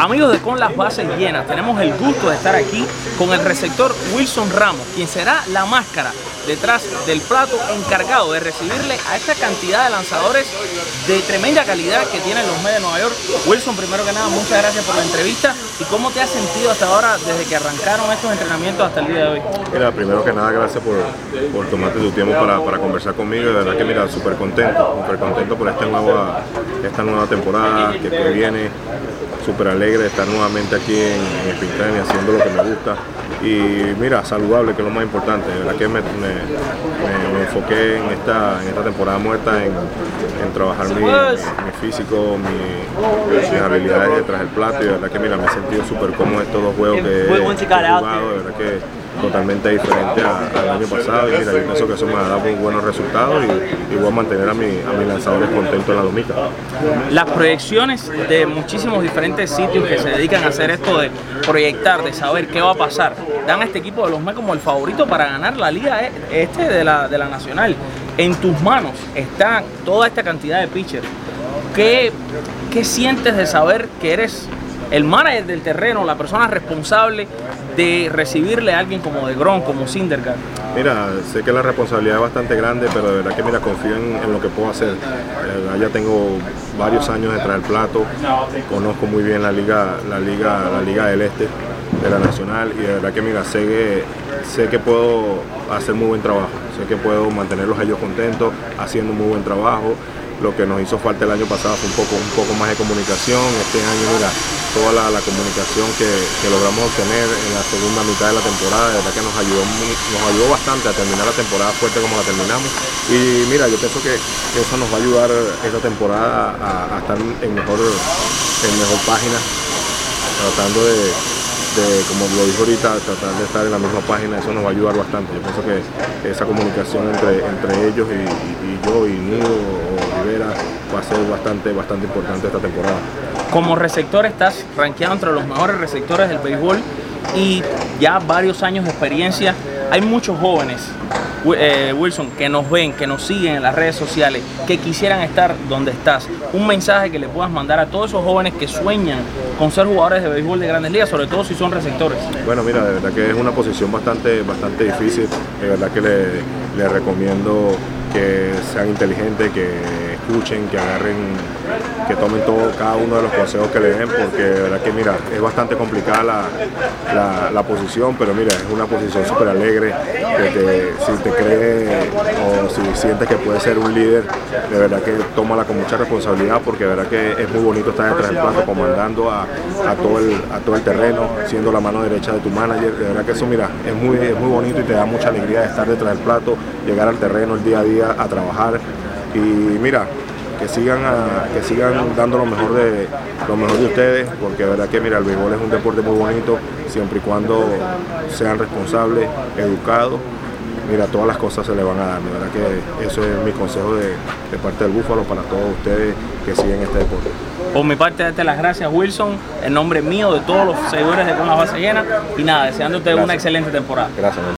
Amigos de Con las Bases Llenas, tenemos el gusto de estar aquí con el receptor Wilson Ramos, quien será la máscara detrás del plato encargado de recibirle a esta cantidad de lanzadores de tremenda calidad que tienen los Mets de Nueva York. Wilson, primero que nada, muchas gracias por la entrevista y cómo te has sentido hasta ahora desde que arrancaron estos entrenamientos hasta el día de hoy. Mira, primero que nada, gracias por, por tomarte tu tiempo para, para conversar conmigo. De verdad que, mira, súper contento, súper contento por esta nueva, esta nueva temporada que, que viene súper alegre de estar nuevamente aquí en, Spring Training haciendo lo que me gusta. Y mira, saludable, que es lo más importante. De verdad que me, me, me- me enfoqué en esta, en esta temporada muerta en, en trabajar mi, mi- mi físico, mi- mis habilidades detrás del plato. Y de verdad que mira, me he sentido súper cómodo estos dos juegos que he, que he jugado. De verdad que totalmente diferente al año pasado. Y mira, yo pienso que eso me ha dado buenos resultados y, voy a mantener a, mi, a mis lanzadores contentos en la dominica. Las proyecciones de muchísimos diferentes sitios que se dedican a hacer esto de proyectar, de saber qué va a pasar, dan a este equipo de los Mets como el favorito para ganar la liga e- este de la, de la Nacional. En tus manos está toda esta cantidad de pitchers. ¿Qué, ¿Qué sientes de saber que eres el manager del terreno, la persona responsable de recibirle a alguien como De Gron, como Syndergaard? Mira, sé que la responsabilidad es bastante grande, pero de verdad que mira, confío en, lo que puedo hacer. Verdad, ya tengo varios años detrás del plato, conozco muy bien la liga, la liga, la liga del este de la nacional y de verdad que mira, sé que, sé que puedo hacer muy buen trabajo, sé que puedo mantenerlos a ellos contentos, haciendo muy buen trabajo. Lo que nos hizo falta el año pasado fue un poco, un poco más de comunicación. Este año, mira, toda la, comunicación que, logramos obtener en la segunda mitad de la temporada, de verdad que nos ayudó, nos ayudó bastante a terminar la temporada fuerte como la terminamos. Y mira, yo pienso que eso nos va a ayudar esta temporada a, estar en mejor, en mejor página, tratando de, como lo dijo ahorita, tratar de estar en la misma página, eso nos va a ayudar bastante. Yo pienso que esa comunicación entre, entre ellos y, y- y yo y Nudo o Rivera va a ser bastante, bastante importante esta temporada. Como receptor estás rankeado entre los mejores receptores del béisbol y ya varios años de experiencia. Hay muchos jóvenes, eh, Wilson, que nos ven, que nos siguen en las redes sociales, que quisieran estar donde estás. Un mensaje que le puedas mandar a todos esos jóvenes que sueñan con ser jugadores de béisbol de grandes ligas, sobre todo si son receptores. Bueno, mira, de verdad que es una posición bastante, bastante difícil. De verdad que le, le recomiendo que sean inteligentes, que escuchen, que agarren, que tomen todo, cada uno de los consejos que le den, porque de verdad que mira, es bastante complicada la, la- posición, pero mira, es una posición súper alegre, que si te crees o si sientes que puedes ser un líder, de verdad que tómala con mucha responsabilidad, porque de verdad que es muy bonito estar detrás del plato, comandando a, a todo el, a todo el terreno, siendo la mano derecha de tu manager, de verdad que eso mira, es muy, es muy bonito y te da mucha alegría de estar detrás del plato, llegar al terreno el día a día a trabajar y mira, que sigan a- que sigan dando lo mejor de lo mejor de ustedes porque de verdad que mira el béisbol es un deporte muy bonito siempre y cuando sean responsables educados mira todas las cosas se le van a dar de verdad que eso es mi consejo de, de parte del Búfalo para todos ustedes que siguen este deporte Por mi parte, darte las gracias, Wilson, en nombre mío, de todos los seguidores de Con la Base Llena. Y nada, deseándote una Gracias. excelente temporada. gracias.